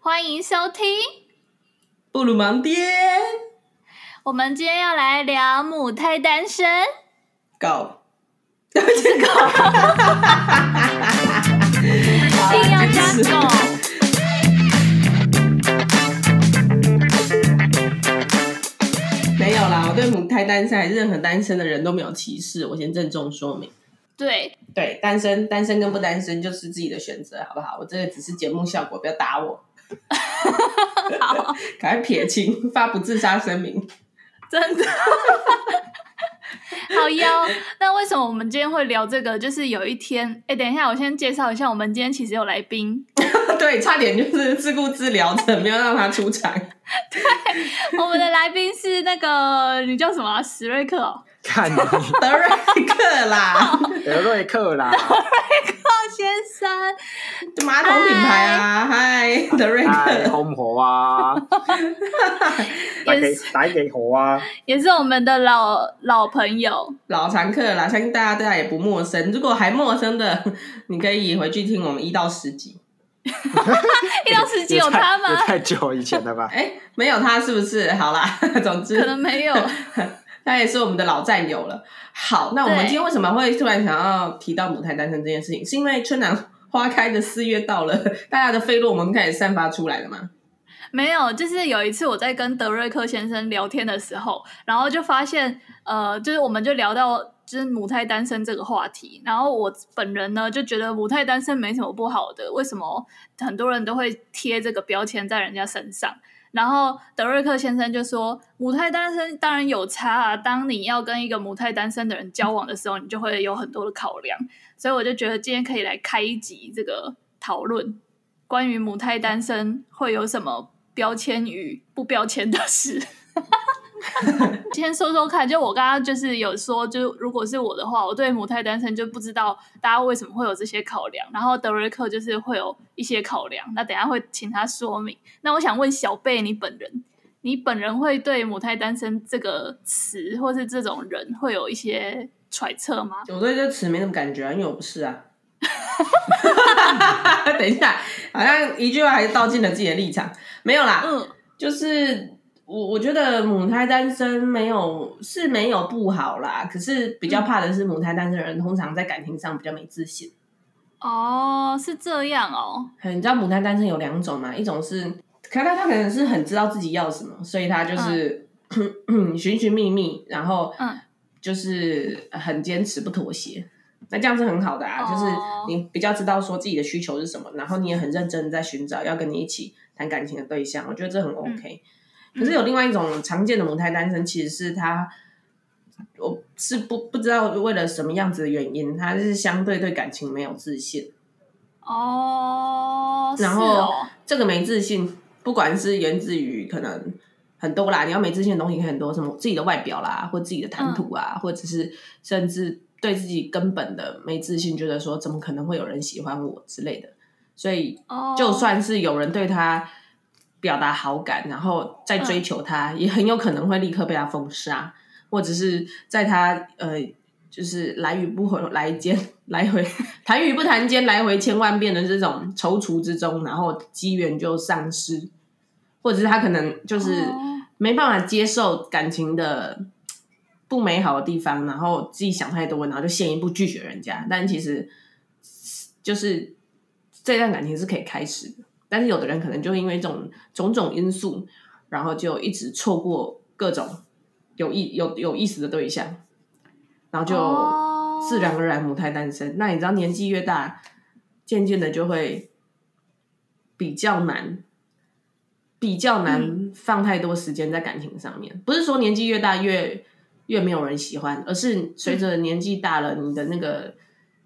欢迎收听布鲁芒爹。我们今天要来聊母胎单身。狗，不是狗，一定要加狗。没有啦，我对母胎单身还是任何单身的人都没有歧视，我先郑重说明。对对，单身单身跟不单身就是自己的选择，好不好？我这个只是节目效果，不要打我。好，赶快撇清，发不自杀声明。真的，好妖。那为什么我们今天会聊这个？就是有一天，哎，等一下，我先介绍一下，我们今天其实有来宾。对，差点就是自顾自聊着，没有让他出场。对，我们的来宾是那个，你叫什么？史瑞克哦。看你 德瑞克啦，德瑞克啦，德瑞克先生，马桶品牌啊，嗨，德瑞克，好唔好啊？打给打给好啊，也是我们的老老朋友，老常客啦，相信大家对他也不陌生。如果还陌生的，你可以回去听我们一到十集，一到十集有他吗？太久以前了吧？哎，没有他是不是？好啦，总之可能没有。他也是我们的老战友了。好，那我们今天为什么会突然想要提到母胎单身这件事情？是因为春暖花开的四月到了，大家的费洛蒙开始散发出来了吗？没有，就是有一次我在跟德瑞克先生聊天的时候，然后就发现，呃，就是我们就聊到就是母胎单身这个话题，然后我本人呢就觉得母胎单身没什么不好的，为什么很多人都会贴这个标签在人家身上？然后德瑞克先生就说：“母胎单身当然有差啊，当你要跟一个母胎单身的人交往的时候，你就会有很多的考量。所以我就觉得今天可以来开一集这个讨论，关于母胎单身会有什么标签与不标签的事。” 先说说看，就我刚刚就是有说，就如果是我的话，我对母胎单身就不知道大家为什么会有这些考量，然后德瑞克就是会有一些考量，那等下会请他说明。那我想问小贝，你本人，你本人会对母胎单身这个词或是这种人会有一些揣测吗？我对这个词没什么感觉啊，因为我不是啊。等一下，好像一句话还是道尽了自己的立场，没有啦，嗯，就是。我我觉得母胎单身没有是没有不好啦，可是比较怕的是母胎单身的人通常在感情上比较没自信。哦，是这样哦。你知道母胎单身有两种嘛？一种是，可他他可能是很知道自己要什么，所以他就是 寻寻觅觅，然后就是很坚持不妥协。那这样是很好的啊，哦，就是你比较知道说自己的需求是什么，然后你也很认真在寻找要跟你一起谈感情的对象。我觉得这很 OK。嗯可是有另外一种常见的母胎单身，其实是他，我是不不知道为了什么样子的原因，他是相对对感情没有自信。哦，然后这个没自信，不管是源自于可能很多啦，你要没自信的东西很多，什么自己的外表啦，或自己的谈吐啊，嗯、或者是甚至对自己根本的没自信，觉得说怎么可能会有人喜欢我之类的，所以就算是有人对他。表达好感，然后再追求他，嗯、也很有可能会立刻被他封杀，或者是在他呃，就是来与不回来间 来回 谈与不谈间来回千万遍的这种踌躇之中，然后机缘就丧失，或者是他可能就是没办法接受感情的不美好的地方，然后自己想太多，然后就先一步拒绝人家，但其实就是这段感情是可以开始的。但是有的人可能就因为这种种种因素，然后就一直错过各种有意有有意思的对象，然后就自然而然母胎单身。Oh. 那你知道年纪越大，渐渐的就会比较难，比较难放太多时间在感情上面。嗯、不是说年纪越大越越没有人喜欢，而是随着年纪大了，你的那个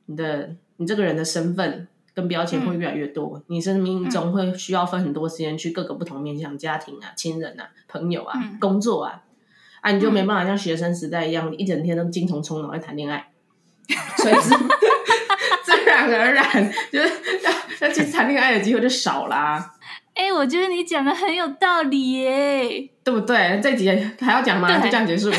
你的你这个人的身份。跟标签会越来越多，嗯、你生命中会需要分很多时间去各个不同面向，家庭啊、亲人啊、朋友啊、嗯、工作啊，啊，你就没办法像学生时代一样，嗯、一整天都精虫冲脑在谈恋爱，所以自 自然而然就是要要去谈恋爱的机会就少啦。哎、欸，我觉得你讲的很有道理耶，对不对？这集还要讲吗？就这样结束？不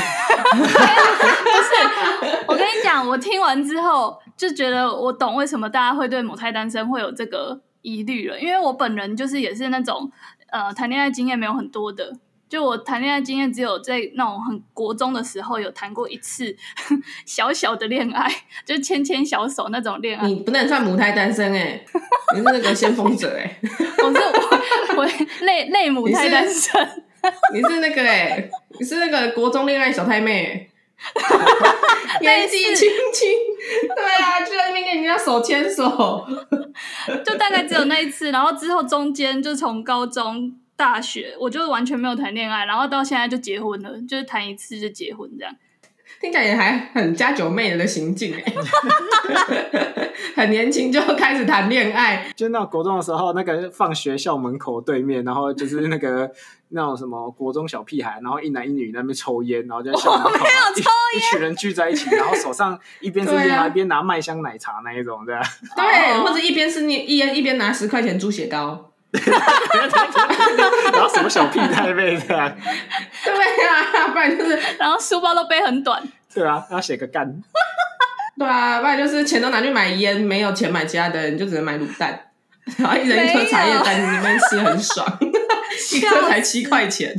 是，我跟你讲，我听完之后。就觉得我懂为什么大家会对母胎单身会有这个疑虑了，因为我本人就是也是那种呃谈恋爱经验没有很多的。就我谈恋爱经验只有在那种很国中的时候有谈过一次 小小的恋爱，就牵牵小手那种恋爱。你不能算母胎单身哎、欸，你是那个先锋者哎、欸。我是我我 类类母胎单身。你是，那个哎、欸，你是那个国中恋爱小太妹、欸，年纪轻轻，对啊，就在那边跟人家手牵手，就大概只有那一次，然后之后中间就从高中。大学我就完全没有谈恋爱，然后到现在就结婚了，就是谈一次就结婚这样。听起来也还很家酒妹的行径哎，很年轻就开始谈恋爱。就那国中的时候，那个放学校门口对面，然后就是那个那种什么国中小屁孩，然后一男一女在那边抽烟，然后就在校门口 一,一群人聚在一起，然后手上一边是烟，一边拿麦香奶茶那一种，对吧？对，或者一边是你一烟，一边拿十块钱猪血糕。然后什么小屁孩背这样？对啊，不然就是，然后书包都背很短。对啊，要写个干。对啊，不然就是钱都拿去买烟，没有钱买其他的你，就只能买卤蛋，然后一人一颗茶叶蛋，里面吃很爽，一颗才七块钱。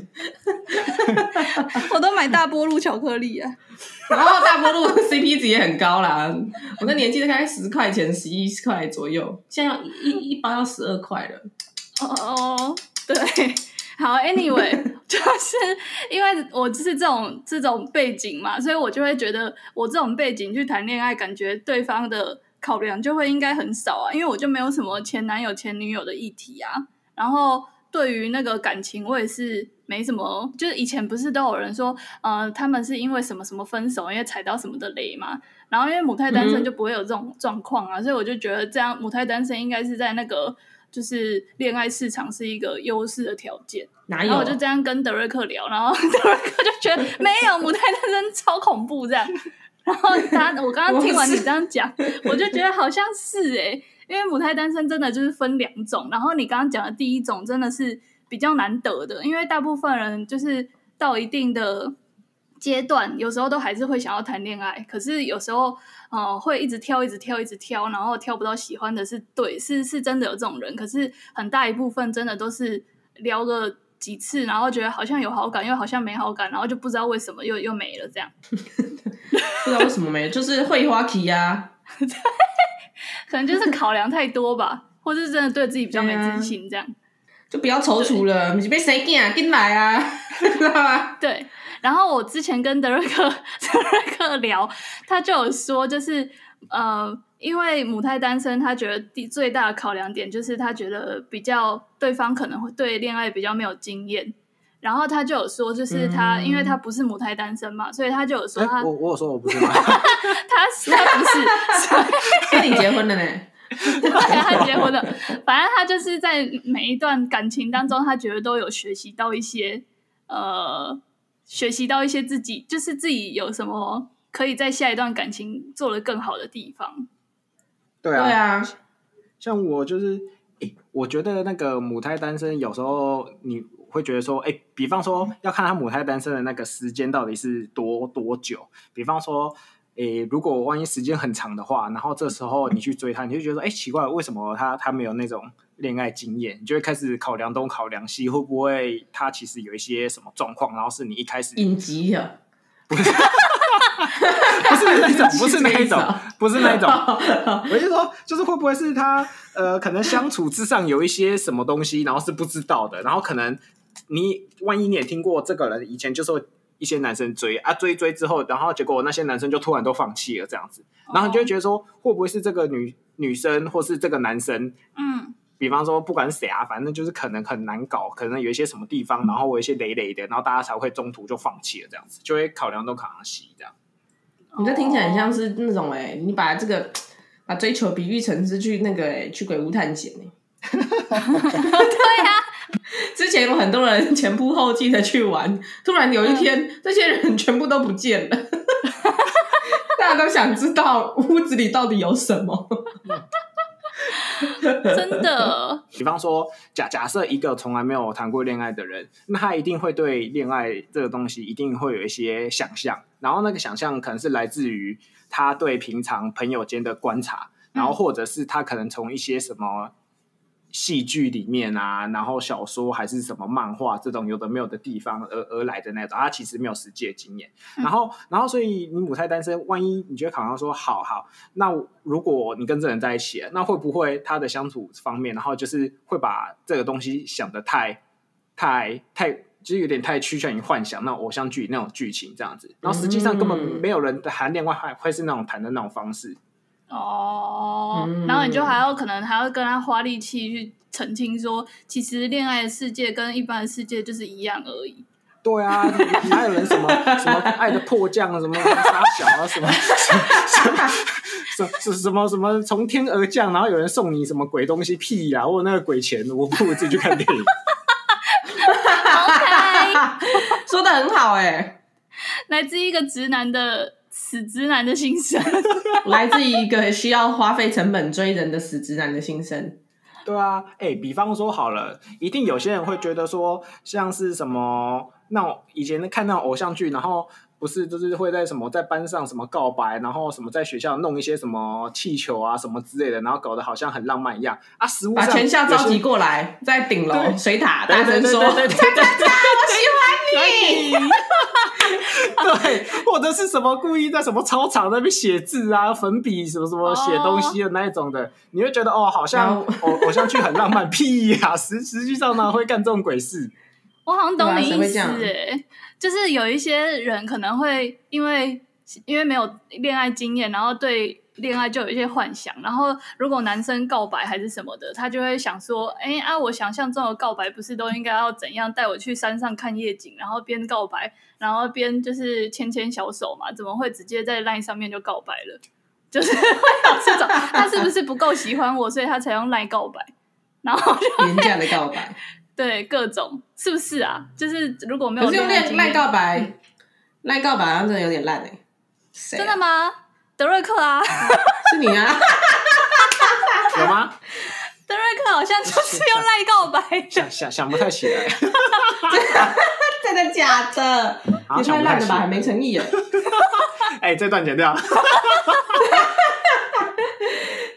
我都买大波路巧克力啊，然后大波路 CP 值也很高啦，我那年纪大概十块钱、十一块左右，现在要一一包要十二块了。哦哦，对，好，Anyway，就是因为我就是这种这种背景嘛，所以我就会觉得我这种背景去谈恋爱，感觉对方的考量就会应该很少啊，因为我就没有什么前男友前女友的议题啊。然后对于那个感情，我也是没什么，就是以前不是都有人说，呃，他们是因为什么什么分手，因为踩到什么的雷嘛。然后因为母胎单身就不会有这种状况啊，嗯、所以我就觉得这样母胎单身应该是在那个。就是恋爱市场是一个优势的条件？然后我就这样跟德瑞克聊，然后 德瑞克就觉得 没有母胎单身超恐怖这样。然后他，我刚刚听完你这样讲，我，我就觉得好像是哎、欸，因为母胎单身真的就是分两种。然后你刚刚讲的第一种真的是比较难得的，因为大部分人就是到一定的。阶段有时候都还是会想要谈恋爱，可是有时候呃会一直挑，一直挑，一直挑，然后挑不到喜欢的是对，是是真的有这种人。可是很大一部分真的都是聊了几次，然后觉得好像有好感，又好像没好感，然后就不知道为什么又又没了这样。不知道为什么没了，就是会花期呀，可能就是考量太多吧，或是真的对自己比较没自信这样，就不要踌躇了，你是被谁干进来啊？知道吗？对。然后我之前跟德瑞克 德瑞克聊，他就有说，就是呃，因为母胎单身，他觉得第最大的考量点就是他觉得比较对方可能会对恋爱比较没有经验。然后他就有说，就是他、嗯、因为他不是母胎单身嘛，所以他就有说他，我我有说我不是吗？他他不是，跟 你结婚了呢？对，他结婚了。反正他就是在每一段感情当中，他觉得都有学习到一些呃。学习到一些自己，就是自己有什么可以在下一段感情做得更好的地方。对啊，对啊，像我就是，欸，我觉得那个母胎单身，有时候你会觉得说，哎，欸，比方说要看他母胎单身的那个时间到底是多多久。比方说，诶，如果万一时间很长的话，然后这时候你去追他，你就觉得说，哎，奇怪，为什么他他没有那种。恋爱经验，你就会开始考量东考量西，会不会他其实有一些什么状况，然后是你一开始应急啊？不是，不是那种，不是那一种，不是那一种。我就说，就是会不会是他呃，可能相处之上有一些什么东西，然后是不知道的，然后可能你万一你也听过这个人以前就是一些男生追啊，追追之后，然后结果那些男生就突然都放弃了这样子，然后你就会觉得说，会不会是这个女女生或是这个男生？嗯。比方说，不管谁啊，反正就是可能很难搞，可能有一些什么地方，然后有一些累累的，然后大家才会中途就放弃了，这样子就会考量东考量西这样。你这听起来很像是那种哎、欸，你把这个把追求比喻成是去那个、欸、去鬼屋探险哎、欸。对呀、啊，之前有很多人前仆后继的去玩，突然有一天、嗯、这些人全部都不见了，大家都想知道屋子里到底有什么。真的，比方说，假假设一个从来没有谈过恋爱的人，那他一定会对恋爱这个东西一定会有一些想象，然后那个想象可能是来自于他对平常朋友间的观察，然后或者是他可能从一些什么戏剧里面啊，然后小说还是什么漫画这种有的没有的地方而而来的那种，他其实没有实际的经验。然后，然后所以你母胎单身，万一你觉得考上说好好，那如果你跟这人在一起，那会不会他的相处方面，然后就是会把这个东西想的太太太，就是有点太趋向于幻想那种偶像剧那种剧情这样子，然后实际上根本没有人谈恋爱会是那种谈的那种方式。哦，然后你就还要可能还要跟他花力气去澄清说，其实恋爱的世界跟一般的世界就是一样而已。对啊，哪有人什么 什么爱的迫降啊，什么杀小啊，什么 什么什什么什么从天而降，然后有人送你什么鬼东西屁呀、啊，或者那个鬼钱，我不如自己去看电影。OK，说的很好哎、欸，来自一个直男的。死直男的心声，来自于一个需要花费成本追人的死直男的心声。对啊，哎、欸，比方说好了，一定有些人会觉得说，像是什么那种以前看那种偶像剧，然后不是就是会在什么在班上什么告白，然后什么在学校弄一些什么气球啊什么之类的，然后搞得好像很浪漫一样啊。实物上把全校召集过来，在顶楼水塔大声说：“对对对对对对，我喜欢你。”对，或者是什么故意在什么操场那边写字啊，粉笔什么什么写东西的那一种的，oh. 你会觉得哦，好像偶偶像剧很浪漫，屁呀、啊！实实际上呢，会干这种鬼事。我好像懂你意思，哎，就是有一些人可能会因为因为没有恋爱经验，然后对。恋爱就有一些幻想，然后如果男生告白还是什么的，他就会想说：“哎啊，我想象中的告白不是都应该要怎样？带我去山上看夜景，然后边告白，然后边就是牵牵小手嘛？怎么会直接在 LINE 上面就告白了？就是 会有这种，他是不是不够喜欢我，所以他才用 LINE 告白？然后廉价的告白，对，各种是不是啊？就是如果没有，可是用 LINE 告白，LINE 告白好像真的有点烂哎、欸，真的吗？德瑞克啊，是你啊？有吗？德瑞克好像就是用赖告白，想想想不太起来，真的假的？也太烂了吧，还没诚意了。哎、欸，这段剪掉。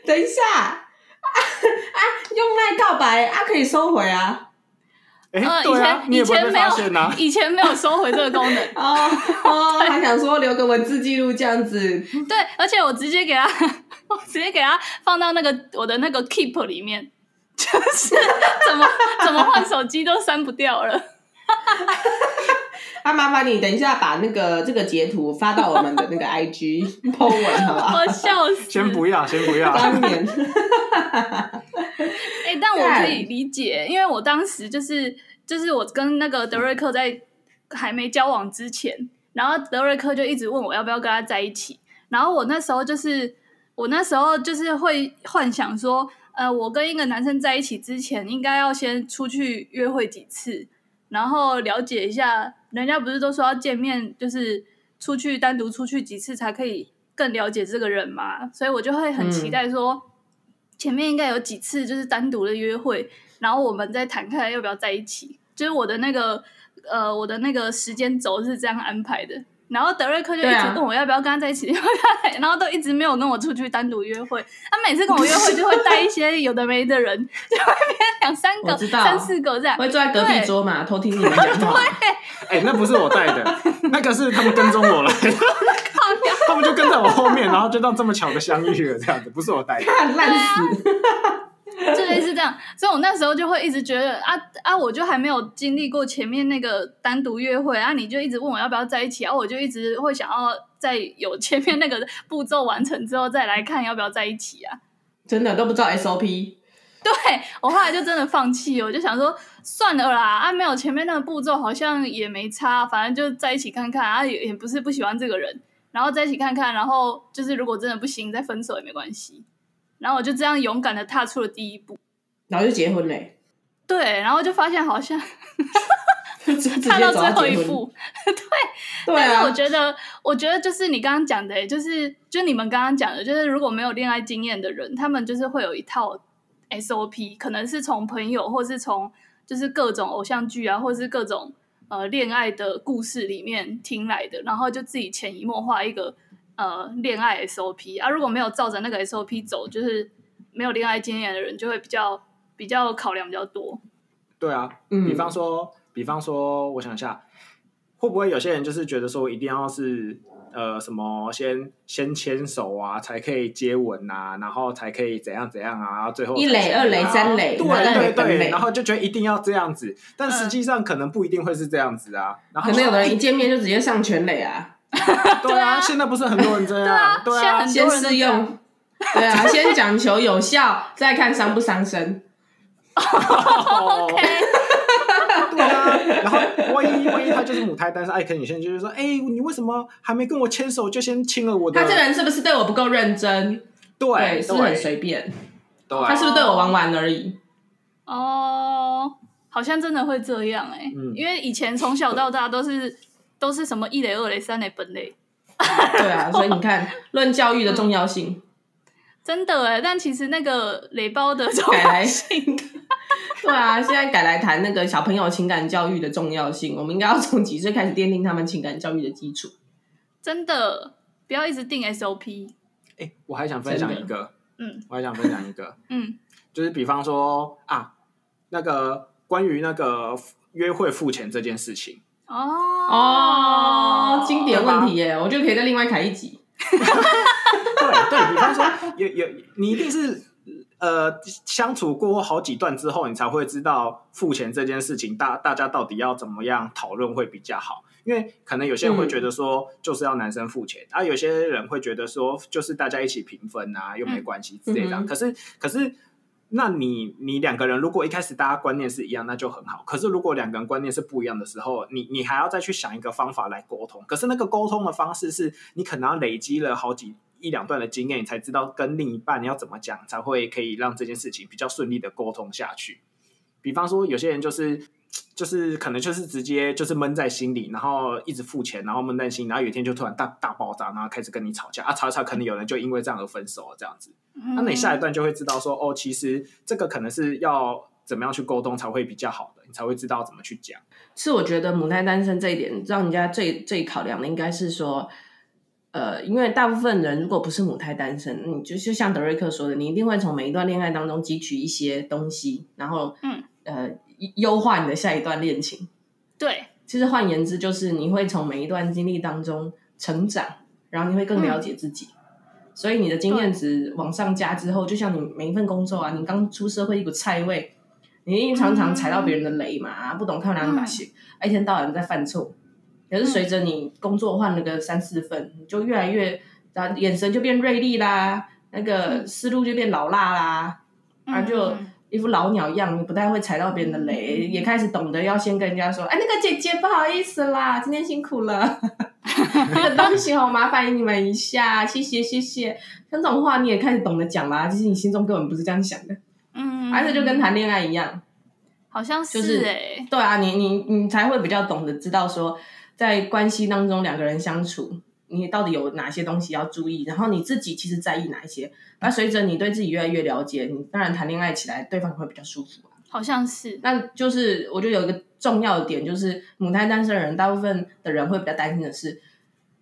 等一下，啊啊，用赖告白啊，可以收回啊。欸啊、以前以前没有，以前没有收回这个功能 哦哦，还想说留个文字记录这样子。对，而且我直接给他，我直接给他放到那个我的那个 Keep 里面，就是怎么怎么换手机都删不掉了。啊，麻烦你等一下把那个这个截图发到我们的那个 IG po 文，好不好？我笑死！先不要，先不要。当年。哎、欸，但我可以理解，因为我当时就是就是我跟那个德瑞克在还没交往之前，然后德瑞克就一直问我要不要跟他在一起，然后我那时候就是我那时候就是会幻想说，呃，我跟一个男生在一起之前，应该要先出去约会几次，然后了解一下，人家不是都说要见面，就是出去单独出去几次才可以更了解这个人嘛，所以我就会很期待说。嗯前面应该有几次就是单独的约会，然后我们再谈看要不要在一起。就是我的那个呃，我的那个时间轴是这样安排的。然后德瑞克就一直问我要不要跟他在一起，啊、然后都一直没有跟我出去单独约会。他每次跟我约会就会带一些有的没的人，就会变两三个、三四个这样。会坐在隔壁桌嘛，偷听你们讲话。对，哎、欸，那不是我带的，那个是他们跟踪我来的。他们就跟在我后面，然后就到这么巧的相遇了，这样子不是我带的，烂死，就类似这样。所以我那时候就会一直觉得啊啊，我就还没有经历过前面那个单独约会啊，你就一直问我要不要在一起啊，我就一直会想要在有前面那个步骤完成之后再来看要不要在一起啊。真的都不知道 SOP。对，我后来就真的放弃，我就想说算了啦，啊，没有前面那个步骤好像也没差，反正就在一起看看啊，也也不是不喜欢这个人。然后在一起看看，然后就是如果真的不行，再分手也没关系。然后我就这样勇敢的踏出了第一步，然后就结婚嘞。对，然后就发现好像 踏到最后一步，对。对啊。但是我觉得，我觉得就是你刚刚讲的，就是就你们刚刚讲的，就是如果没有恋爱经验的人，他们就是会有一套 SOP，可能是从朋友，或是从就是各种偶像剧啊，或是各种。呃，恋爱的故事里面听来的，然后就自己潜移默化一个呃恋爱 SOP 啊。如果没有照着那个 SOP 走，就是没有恋爱经验的人就会比较比较考量比较多。对啊，嗯比方说，比方说，我想一下，会不会有些人就是觉得说，一定要是呃什么先先牵手啊，才可以接吻啊，然后才可以怎样怎样啊，然后最后一垒、二垒、三垒，对对对，然后就觉得一定要这样子，但实际上可能不一定会是这样子啊。然后可能有的人一见面就直接上全垒啊，对啊，现在不是很多人这样，对啊，先试用，对啊，先讲求有效，再看伤不伤身。OK，对啊，然后万一万一他就是母胎单身，哎，可能有些人就是说，哎，你为什么还没跟我牵手就先亲了我的？他这个人是不是对我不够认真？对，是很随便。对，他是不是对我玩玩而已？哦，好像真的会这样哎，嗯因为以前从小到大都是都是什么一垒、二垒、三垒、本垒。对啊，所以你看，论教育的重要性，真的哎，但其实那个雷包的重要性。对啊，现在改来谈那个小朋友情感教育的重要性。我们应该要从几岁开始奠定他们情感教育的基础？真的，不要一直定 SOP。哎，我还想分享一个，嗯，我还想分享一个，嗯，就是比方说啊，那个关于那个约会付钱这件事情。哦哦，经典问题耶，我觉得可以再另外开一集。对对，比方说有有，你一定是。呃，相处过好几段之后，你才会知道付钱这件事情，大大家到底要怎么样讨论会比较好。因为可能有些人会觉得说，就是要男生付钱，嗯、啊，有些人会觉得说，就是大家一起平分啊，又没关系之类的。可是，可是，那你你两个人如果一开始大家观念是一样，那就很好。可是如果两个人观念是不一样的时候，你你还要再去想一个方法来沟通。可是那个沟通的方式是你可能要累积了好几。一两段的经验，你才知道跟另一半要怎么讲，才会可以让这件事情比较顺利的沟通下去。比方说，有些人就是就是可能就是直接就是闷在心里，然后一直付钱，然后闷在心，然后有一天就突然大大爆炸，然后开始跟你吵架啊，吵一吵，可能有人就因为这样而分手了，这样子。那你下一段就会知道说，哦，其实这个可能是要怎么样去沟通才会比较好的，你才会知道怎么去讲。是我觉得母胎单身这一点，让人家最最考量的应该是说。呃，因为大部分人如果不是母胎单身，你就就像德瑞克说的，你一定会从每一段恋爱当中汲取一些东西，然后嗯呃优化你的下一段恋情。对，其实换言之，就是你会从每一段经历当中成长，然后你会更了解自己，嗯、所以你的经验值往上加之后，就像你每一份工作啊，你刚出社会一股菜味，你常常踩到别人的雷嘛，嗯、不懂看两把戏，一天到晚在犯错。可是随着你工作换了个三四份，你就越来越，然后眼神就变锐利啦，那个思路就变老辣啦，然后就一副老鸟样，你不太会踩到别人的雷，也开始懂得要先跟人家说，哎，那个姐姐不好意思啦，今天辛苦了，那个东西哦，麻烦你们一下，谢谢谢谢，像这种话你也开始懂得讲啦，其实你心中根本不是这样想的，嗯，而且就跟谈恋爱一样，好像是哎、欸，对啊，你你你才会比较懂得知道说。在关系当中，两个人相处，你到底有哪些东西要注意？然后你自己其实在意哪一些？那随着你对自己越来越了解，你当然谈恋爱起来，对方会比较舒服。好像是。那就是我觉得有一个重要的点，就是母胎单身的人，大部分的人会比较担心的是，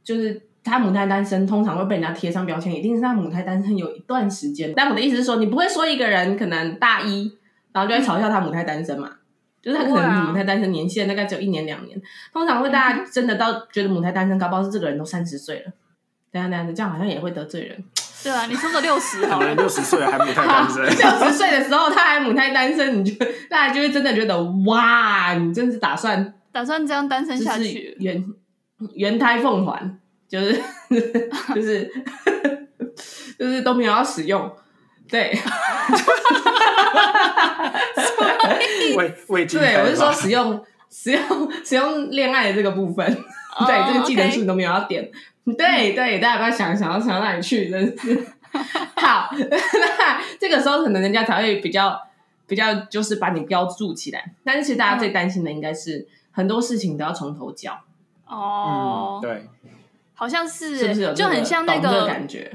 就是他母胎单身，通常会被人家贴上标签，一定是他母胎单身有一段时间。但我的意思是说，你不会说一个人可能大一，然后就会嘲笑他母胎单身嘛？就是他可能母胎单身年限大概只有一年两年，通常会大家真的到觉得母胎单身，搞不好是这个人都三十岁了。等下等下，这样好像也会得罪人。对啊，你说个六十 好人，六十岁还母胎单身，六十岁的时候他还母胎单身，你就大家就会真的觉得哇，你真是打算打算这样单身下去，原原 胎凤还，就是就是就是都没有要使用，对。未未对，我是说使用使用使用恋爱的这个部分，oh, 对这个技能树你都没有要点.对对，大家不要想想要想到哪里去，真是 好。那这个时候可能人家才会比较比较就是把你标注起来，但是其实大家最担心的应该是很多事情都要从头教哦、oh. 嗯，对，好像是，是不是就很像那个，个感觉？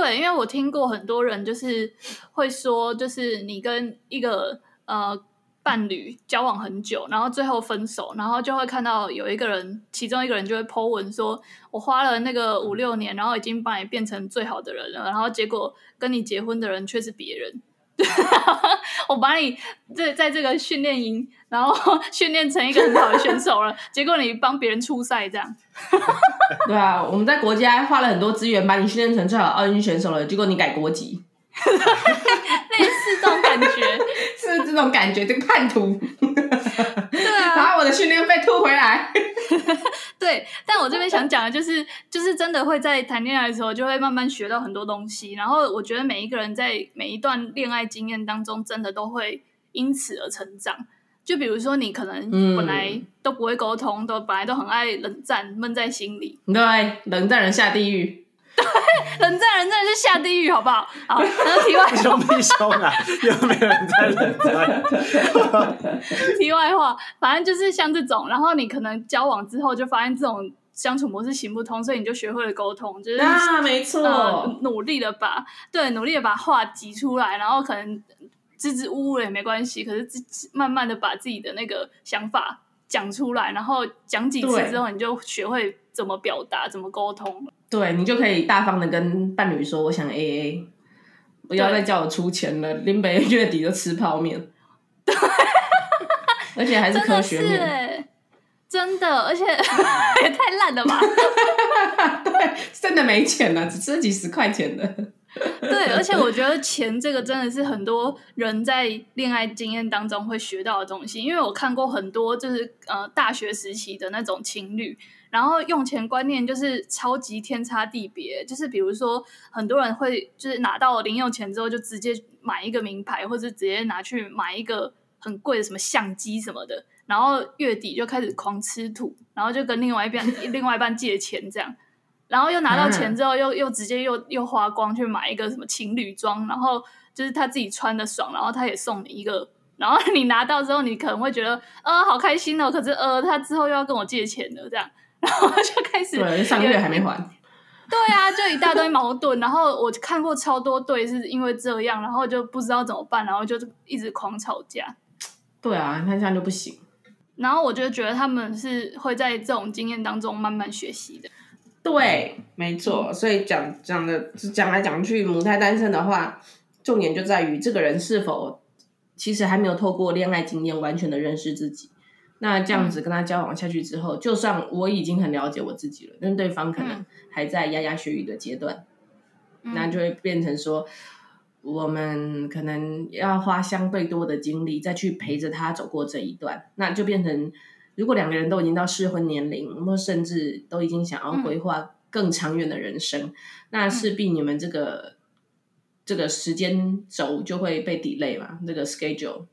对，因为我听过很多人就是会说，就是你跟一个呃。伴侣交往很久，然后最后分手，然后就会看到有一个人，其中一个人就会 po 文说：“我花了那个五六年，然后已经把你变成最好的人了，然后结果跟你结婚的人却是别人。”我把你在在这个训练营，然后 训练成一个很好的选手了，结果你帮别人出赛这样。对啊，我们在国家花了很多资源把你训练成最好奥运选手了，结果你改国籍。类似这种感觉，是这种感觉，这个叛徒。把我的训练费吐回来。对，但我这边想讲的就是，就是真的会在谈恋爱的时候，就会慢慢学到很多东西。然后我觉得每一个人在每一段恋爱经验当中，真的都会因此而成长。就比如说，你可能本来都不会沟通，都本来都很爱冷战，闷在心里。对，冷战人下地狱。对，冷战人真的是下地狱，好不好？好，然后题外凶屁凶啊，有没有人在冷战？题外话，反正就是像这种，然后你可能交往之后就发现这种相处模式行不通，所以你就学会了沟通，就是啊，没错，呃、努力的把对努力的把话挤出来，然后可能支支吾吾也没关系，可是自慢慢的把自己的那个想法讲出来，然后讲几次之后，你就学会怎么表达，怎么沟通。对，你就可以大方的跟伴侣说，我想 AA，不要再叫我出钱了，林北月底就吃泡面，对，而且还是科学面，真的，而且 也太烂了吧？对，真的没钱了，只吃几十块钱的。对，而且我觉得钱这个真的是很多人在恋爱经验当中会学到的东西，因为我看过很多就是呃大学时期的那种情侣。然后用钱观念就是超级天差地别，就是比如说很多人会就是拿到零用钱之后就直接买一个名牌，或者直接拿去买一个很贵的什么相机什么的，然后月底就开始狂吃土，然后就跟另外一边 另外一半借钱这样，然后又拿到钱之后又又直接又又花光去买一个什么情侣装，然后就是他自己穿的爽，然后他也送你一个，然后 你拿到之后你可能会觉得呃好开心哦，可是呃他之后又要跟我借钱了这样。然后就开始，对，上个月还没还。对啊，就一大堆矛盾。然后我看过超多对是因为这样，然后就不知道怎么办，然后就一直狂吵架。对啊，你看这样就不行。然后我就觉得他们是会在这种经验当中慢慢学习的。对，没错。所以讲讲的讲来讲去，母胎单身的话，重点就在于这个人是否其实还没有透过恋爱经验完全的认识自己。那这样子跟他交往下去之后，嗯、就算我已经很了解我自己了，但对方可能还在牙牙学语的阶段，嗯、那就会变成说，我们可能要花相对多的精力再去陪着他走过这一段，那就变成如果两个人都已经到适婚年龄，或甚至都已经想要规划更长远的人生，嗯、那势必你们这个这个时间轴就会被 delay 嘛，这个 schedule。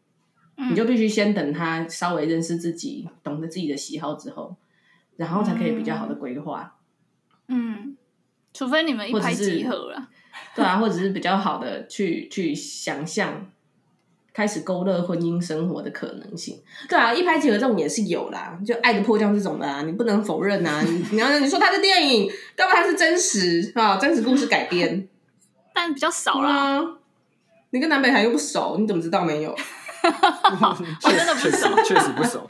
你就必须先等他稍微认识自己，懂得自己的喜好之后，然后才可以比较好的规划。嗯，除非你们一拍即合了，对啊，或者是比较好的去去想象，开始勾勒婚姻生活的可能性。对啊，一拍即合这种也是有啦，就《爱的迫降》这种的啊，你不能否认啊。你你要你说他是电影，要不然他是真实啊，真实故事改编，但比较少啦。嗯，你跟南北韩又不熟，你怎么知道没有？我真的不熟，确实不熟，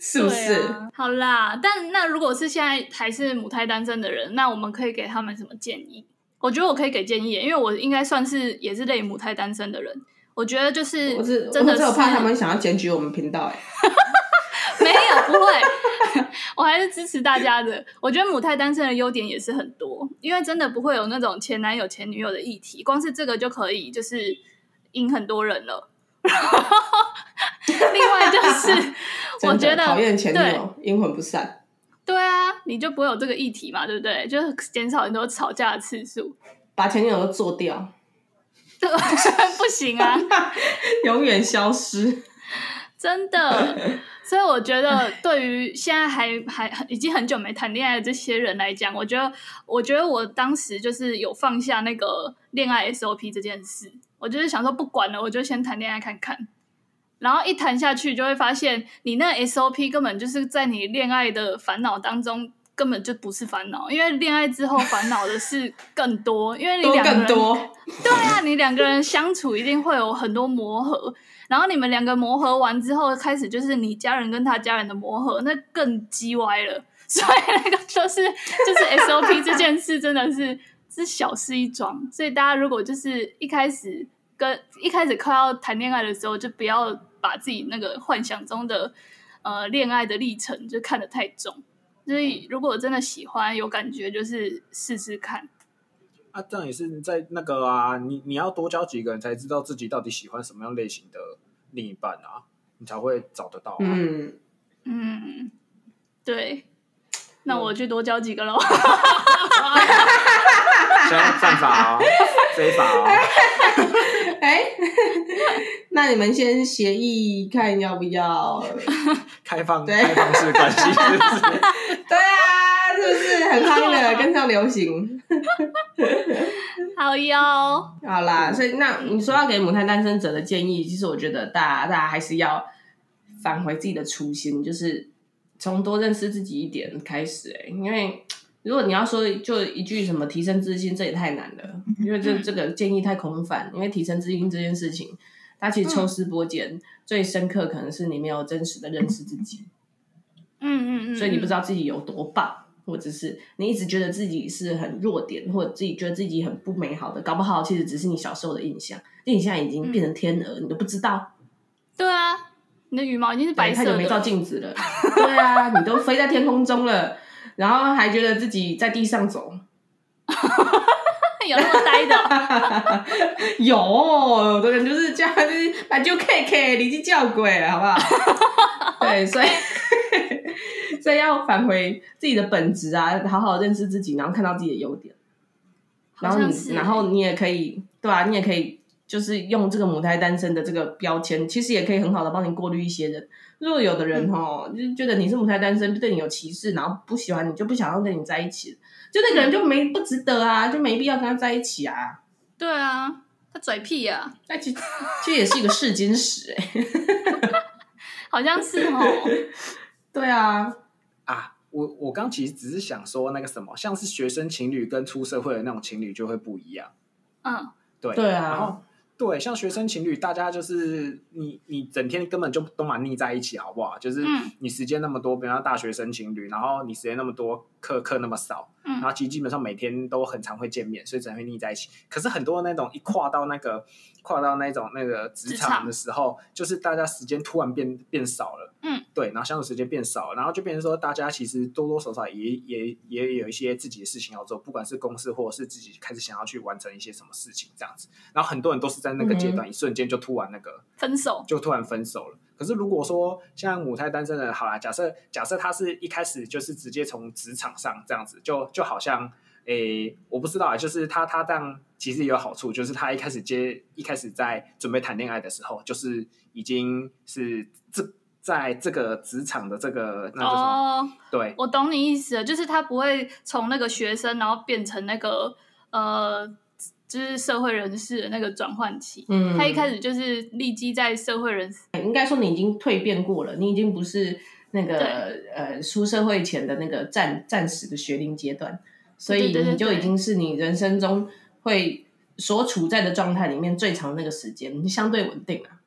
是不是？啊、好啦，但那如果是现在还是母胎单身的人，那我们可以给他们什么建议？我觉得我可以给建议，因为我应该算是也是类母胎单身的人。我觉得就是，我是真的是，我怕他们想要检举我们频道，哎，没有，不会，我还是支持大家的。我觉得母胎单身的优点也是很多，因为真的不会有那种前男友、前女友的议题，光是这个就可以就是赢很多人了。另外就是，我觉得讨厌前女友，阴魂不散。对啊，你就不会有这个议题嘛，对不对？就是减少很多吵架的次数，把前女友都做掉，不行啊，永远消失。真的，所以我觉得，对于现在还还已经很久没谈恋爱的这些人来讲，我觉得，我觉得我当时就是有放下那个恋爱 SOP 这件事。我就是想说，不管了，我就先谈恋爱看看。然后一谈下去，就会发现你那 SOP 根本就是在你恋爱的烦恼当中，根本就不是烦恼。因为恋爱之后烦恼的是更多，因为你两个人，多对啊，你两个人相处一定会有很多磨合。然后你们两个磨合完之后，开始就是你家人跟他家人的磨合，那更鸡歪了。所以那个就是就是 SOP 这件事，真的是是小事一桩。所以大家如果就是一开始。跟一开始快要谈恋爱的时候，就不要把自己那个幻想中的呃恋爱的历程就看得太重。所以如果真的喜欢有感觉，就是试试看。啊，这样也是在那个啊，你你要多交几个人才知道自己到底喜欢什么样类型的另一半啊，你才会找得到啊。嗯嗯，对。那我去多交几个喽。现在犯法哦，非法哦。哎，那你们先协议看要不要开放开放式关系？对啊，是不是很夯的，跟上流行？好哟。好啦，所以那你说要给母胎单身者的建议，其实我觉得大家大家还是要返回自己的初心，就是从多认识自己一点开始。哎，因为。如果你要说就一句什么提升自信，这也太难了，因为这这个建议太空泛。因为提升自信这件事情，它其实抽丝剥茧，最深刻可能是你没有真实的认识自己。嗯嗯嗯。所以你不知道自己有多棒，或者是你一直觉得自己是很弱点，或者自己觉得自己很不美好的，搞不好其实只是你小时候的印象。因为你现在已经变成天鹅，你都不知道。对啊，你的羽毛已经是白色的，太久没照镜子了。对啊，你都飞在天空中了。然后还觉得自己在地上走，有那么呆的？有，有的人就是这样，就是把就 K K，你去叫鬼了，好不好？对，所以所以要返回自己的本质啊，好好认识自己，然后看到自己的优点。然后你，然后你也可以，对啊，你也可以，就是用这个母胎单身的这个标签，其实也可以很好的帮你过滤一些人。如果有的人哈，就觉得你是母胎单身，就对你有歧视，然后不喜欢你，就不想要跟你在一起，就那个人就没不值得啊，就没必要跟他在一起啊。对啊，他拽屁呀、啊！那其实其实也是一个试金石哎、欸，好像是哦。对啊，啊，我我刚其实只是想说那个什么，像是学生情侣跟出社会的那种情侣就会不一样。嗯，对对啊。对，像学生情侣，大家就是你，你整天根本就都蛮腻在一起，好不好？就是你时间那么多，比方大学生情侣，然后你时间那么多，课课那么少，嗯，然后其实基本上每天都很常会见面，所以才会腻在一起。可是很多那种一跨到那个跨到那种那个职场的时候，就是大家时间突然变变少了，嗯，对，然后相处时间变少了，然后就变成说大家其实多多少少也也也有一些自己的事情要做，不管是公司或者是自己开始想要去完成一些什么事情这样子。然后很多人都是在那个阶段，一瞬间就突然那个分手，就突然分手了。可是如果说像母胎单身的，好啦，假设假设他是一开始就是直接从职场上这样子，就就好像，诶、欸，我不知道啊，就是他他这样其实也有好处，就是他一开始接一开始在准备谈恋爱的时候，就是已经是这在这个职场的这个那个什么，哦、对，我懂你意思了，就是他不会从那个学生然后变成那个呃。就是社会人士的那个转换期，嗯，他一开始就是立即在社会人士，应该说你已经蜕变过了，你已经不是那个呃出社会前的那个暂暂时的学龄阶段，所以你就已经是你人生中会所处在的状态里面最长那个时间，你相对稳定啊。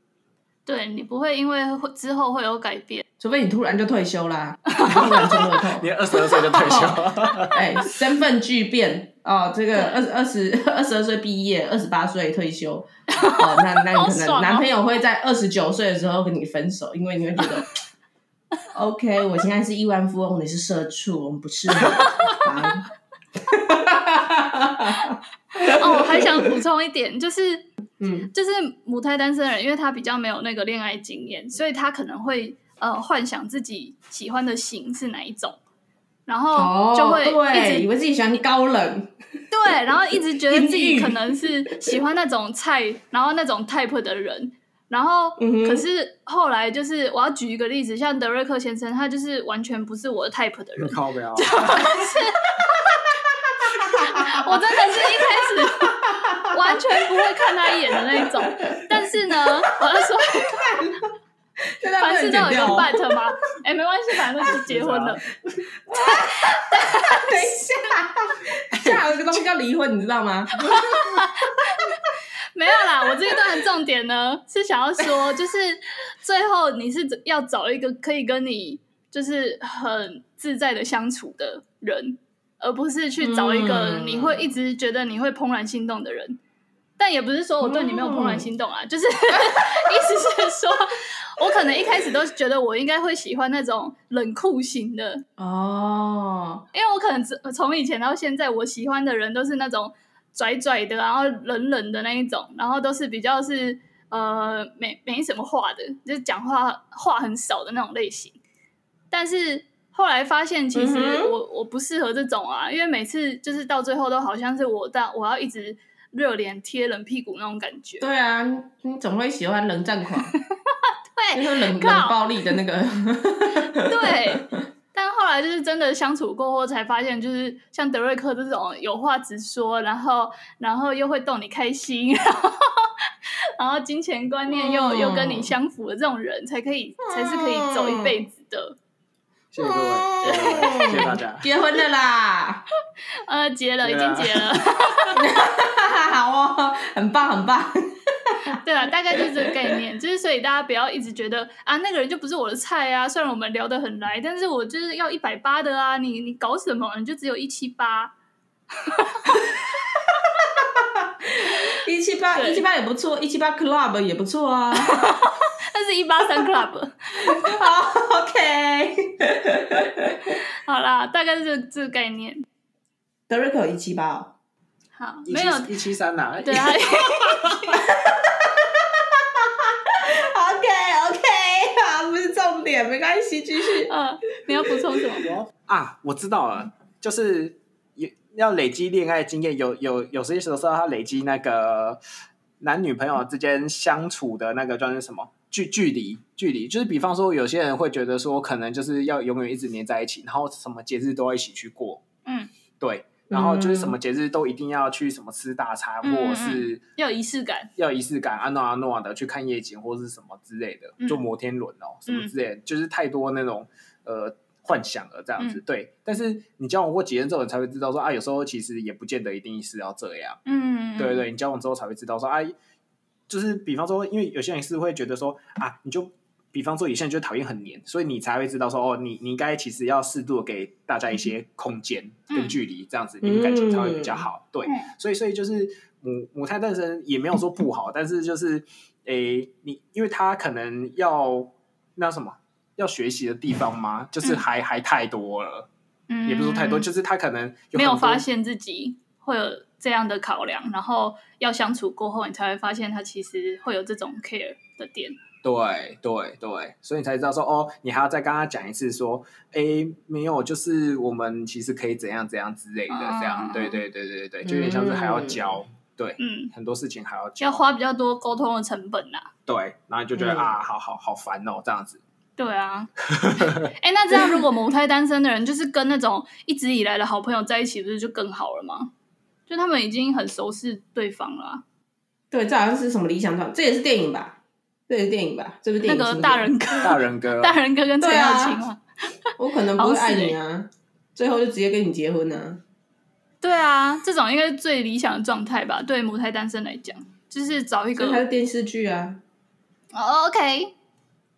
对，你不会因为之后会有改变，除非你突然就退休啦，你突然就乐透，你二十二岁就退休，哎，身份巨变哦，这个二二十 二十二岁毕业，二十八岁退休，哦，那那你可能男朋友会在二十九岁的时候跟你分手，因为你会觉得，OK，我现在是亿万富翁，你是社畜，我们不适合。哦，我还想补充一点，就是。嗯，就是母胎单身的人，因为他比较没有那个恋爱经验，所以他可能会呃幻想自己喜欢的型是哪一种，然后就会一直、哦、以为自己喜欢高冷，对，然后一直觉得自己可能是喜欢那种菜，然后那种 type 的人，然后、嗯、可是后来就是我要举一个例子，像德瑞克先生，他就是完全不是我的 type 的人，靠不了，就是 我真的是一开始。完全不会看他一眼的那一种，但是呢，我就说，凡事都有一个 but 吗？哎、欸，没关系，反正就是结婚了。等一下，现在还有一个东西叫离婚，你知道吗？没有啦，我这一段的重点呢是想要说，就是最后你是要找一个可以跟你就是很自在的相处的人，而不是去找一个你会一直觉得你会怦然心动的人。但也不是说我对你没有怦然心动啊，就是 意思是说，我可能一开始都觉得我应该会喜欢那种冷酷型的哦，因为我可能从以前到现在，我喜欢的人都是那种拽拽的，然后冷冷的那一种，然后都是比较是呃没没什么话的，就是讲话话很少的那种类型。但是后来发现，其实我、嗯、我不适合这种啊，因为每次就是到最后都好像是我到我要一直。热脸贴冷屁股那种感觉。对啊，你怎么会喜欢冷战狂？对，就是冷冷暴力的那个。对，但后来就是真的相处过后，才发现就是像德瑞克这种有话直说，然后然后又会逗你开心，然后然后金钱观念又、嗯、又跟你相符的这种人，才可以才是可以走一辈子的。谢谢各位，谢谢大家。结婚了啦！呃，结了，已经结了。好哦，很棒，很棒。对啊，大概就是这个概念，就是所以大家不要一直觉得啊，那个人就不是我的菜啊。虽然我们聊得很来，但是我就是要一百八的啊。你你搞什么？你就只有一七八。一七八，一七八也不错，一七八 club 也不错啊。那是一八三 club。好，OK。好啦，大概是这这个概念。德瑞克一七八哦。好，没有一七三呐。对啊。OK OK，好，不是重点，没关系，继续。嗯，你要补充什么？啊，我知道了，就是要累积恋爱经验，有有有些时候他累积那个男女朋友之间相处的那个叫是什么？距距离距离，就是比方说，有些人会觉得说，可能就是要永远一直黏在一起，然后什么节日都要一起去过。嗯，对，然后就是什么节日都一定要去什么吃大餐，嗯、或者是要仪式感，要仪式感，啊诺阿诺的去看夜景，或是什么之类的，坐摩天轮哦，什么之类的，嗯、就是太多那种呃幻想了这样子。嗯、对，但是你交往过几任之后，你才会知道说啊，有时候其实也不见得一定是要这样。嗯，对对，你交往之后才会知道说啊。就是比方说，因为有些人是会觉得说啊，你就比方说有些人就讨厌很黏，所以你才会知道说哦，你你应该其实要适度的给大家一些空间跟距离，这样子你们感情才会比较好。对，所以所以就是母母胎单身也没有说不好，但是就是诶，你因为他可能要那什么要学习的地方吗？就是还还太多了，嗯，也不是说太多，就是他可能有没有发现自己会有。这样的考量，然后要相处过后，你才会发现他其实会有这种 care 的点。对对对，所以你才知道说，哦，你还要再跟他讲一次，说，哎，没有，就是我们其实可以怎样怎样之类的，这样。对对对对对，就有点像是还要教，对，嗯，很多事情还要教，要花比较多沟通的成本呐。对，然后你就觉得啊，好好好烦哦，这样子。对啊，哎，那这样如果母胎单身的人，就是跟那种一直以来的好朋友在一起，不是就更好了吗？就他们已经很熟悉对方了，啊，对，这好像是什么理想状态？这也是电影吧？这也是电影吧？这部电影那个大人哥，大人哥，大人哥跟陈耀庆啊，我可能不会爱你啊，最后就直接跟你结婚啊。对啊，这种应该是最理想的状态吧？对母胎单身来讲，就是找一个，还是电视剧啊。Oh, OK，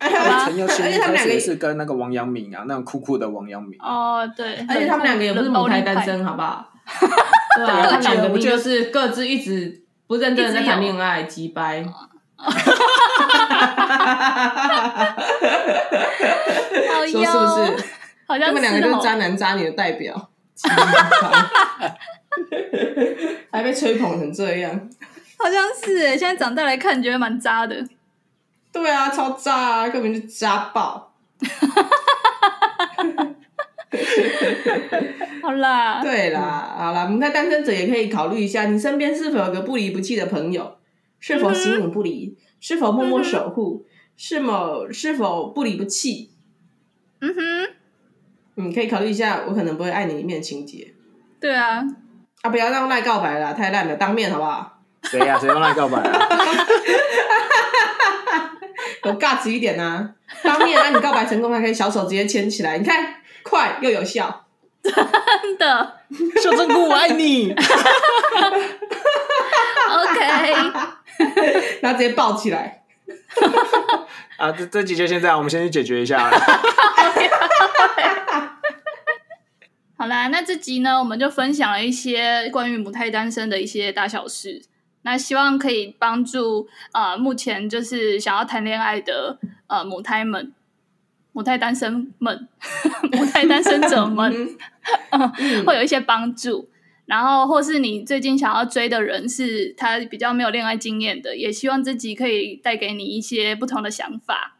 陈耀庆一开始是跟那个王阳明啊，那种酷酷的王阳明。哦，oh, 对，而且他们两个也不是母胎单身，好不好？对啊，他们两个不就是各自一直不认真的在谈恋爱，鸡掰。说是不是？好像。他们两个就是渣男渣女的代表，还被吹捧成这样。好像是哎，现在长大来看，觉得蛮渣的。对啊，超渣啊，根本就渣爆。好啦，对啦，好啦，那单身者也可以考虑一下，你身边是否有个不离不弃的朋友？是否形影不离？是否默默守护？是否是否不离不弃？嗯哼，你可以考虑一下，我可能不会爱你一面的情节。对啊，啊，不要让赖告白了，太烂了，当面好不好？谁呀？谁用赖告白？有尬值一点啊！当面让你告白成功，还可以小手直接牵起来，你看。快又有效，真的，小珍菇，我爱你。OK，然后直接抱起来。啊，这这集就先这样，我们先去解决一下。好啦，那这集呢，我们就分享了一些关于母胎单身的一些大小事。那希望可以帮助呃目前就是想要谈恋爱的呃母胎们、母胎单身们、母胎单身者们，嗯、会有一些帮助。然后或是你最近想要追的人是他比较没有恋爱经验的，也希望自己可以带给你一些不同的想法。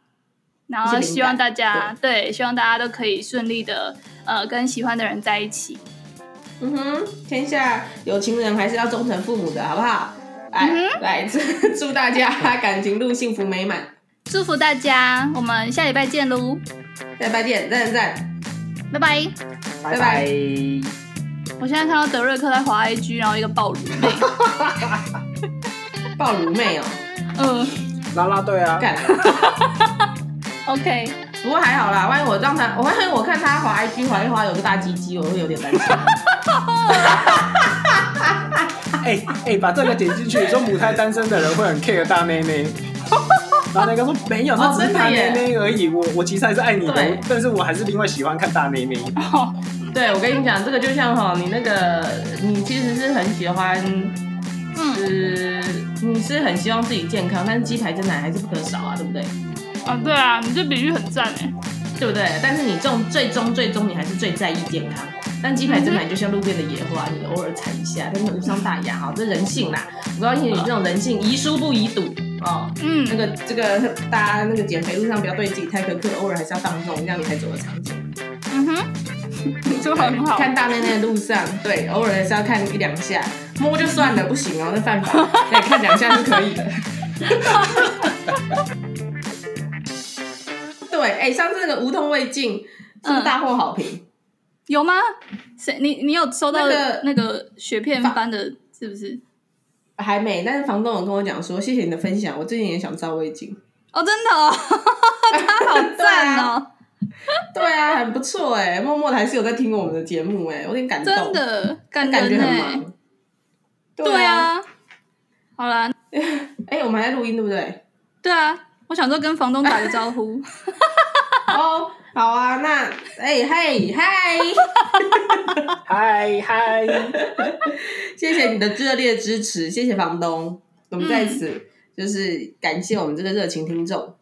然后希望大家对，对，希望大家都可以顺利的呃跟喜欢的人在一起。嗯哼，天下有情人还是要忠诚父母的，好不好？来、嗯、来，祝 祝大家感情路幸福美满，祝福大家，我们下礼拜见喽！下礼拜见，赞赞赞，拜拜，拜拜。我现在看到德瑞克在滑 IG，然后一个暴乳妹，暴乳妹哦，嗯，啦啦队啊，干，OK，不过还好啦，万一我让他，我万一我看他滑 IG 滑一滑有个大鸡鸡，我会有点担心。哎哎、把这个点进去，你说母胎单身的人会很 care 大妹妹，然后那个说没有，那只是大妹妹而已。我我其实还是爱你的，但是我还是另外喜欢看大内内。对，我跟你讲，这个就像哈，你那个你其实是很喜欢，是、嗯、你是很希望自己健康，但是鸡排真奶还是不可少啊，对不对？啊，对啊，你这比喻很赞哎，对不对？但是你这种最终最终你还是最在意健康。但鸡排真奶就像路边的野花，你偶尔采一下，但是无伤大雅哈，这人性啦。我告诉你，你这种人性，宜疏不宜堵哦。嗯，那个这个大家那个减肥路上不要对自己太苛刻，偶尔还是要放纵，这样你才走得长久。嗯哼，就很好。看大内内的路上，对，偶尔还是要看一两下，摸就算了，不行哦，那犯法。对，看两下是可以的。对，哎，上次那个无痛胃镜是大获好评。有吗？谁？你你有收到那个雪片般的，是不是？还没，但是房东有跟我讲说，谢谢你的分享，我最近也想照胃镜。哦，真的哦，他好 赞哦。对啊，很不错哎，默默的还是有在听我们的节目哎，有点感动，真的感感觉很忙。对啊，好啦，哎，我们还在录音对不对？对啊，我想说跟房东打个招呼。哦。好啊，那哎嘿 嗨，嗨嗨，谢谢你的热烈支持，谢谢房东，我们在此就是感谢我们这个热情听众。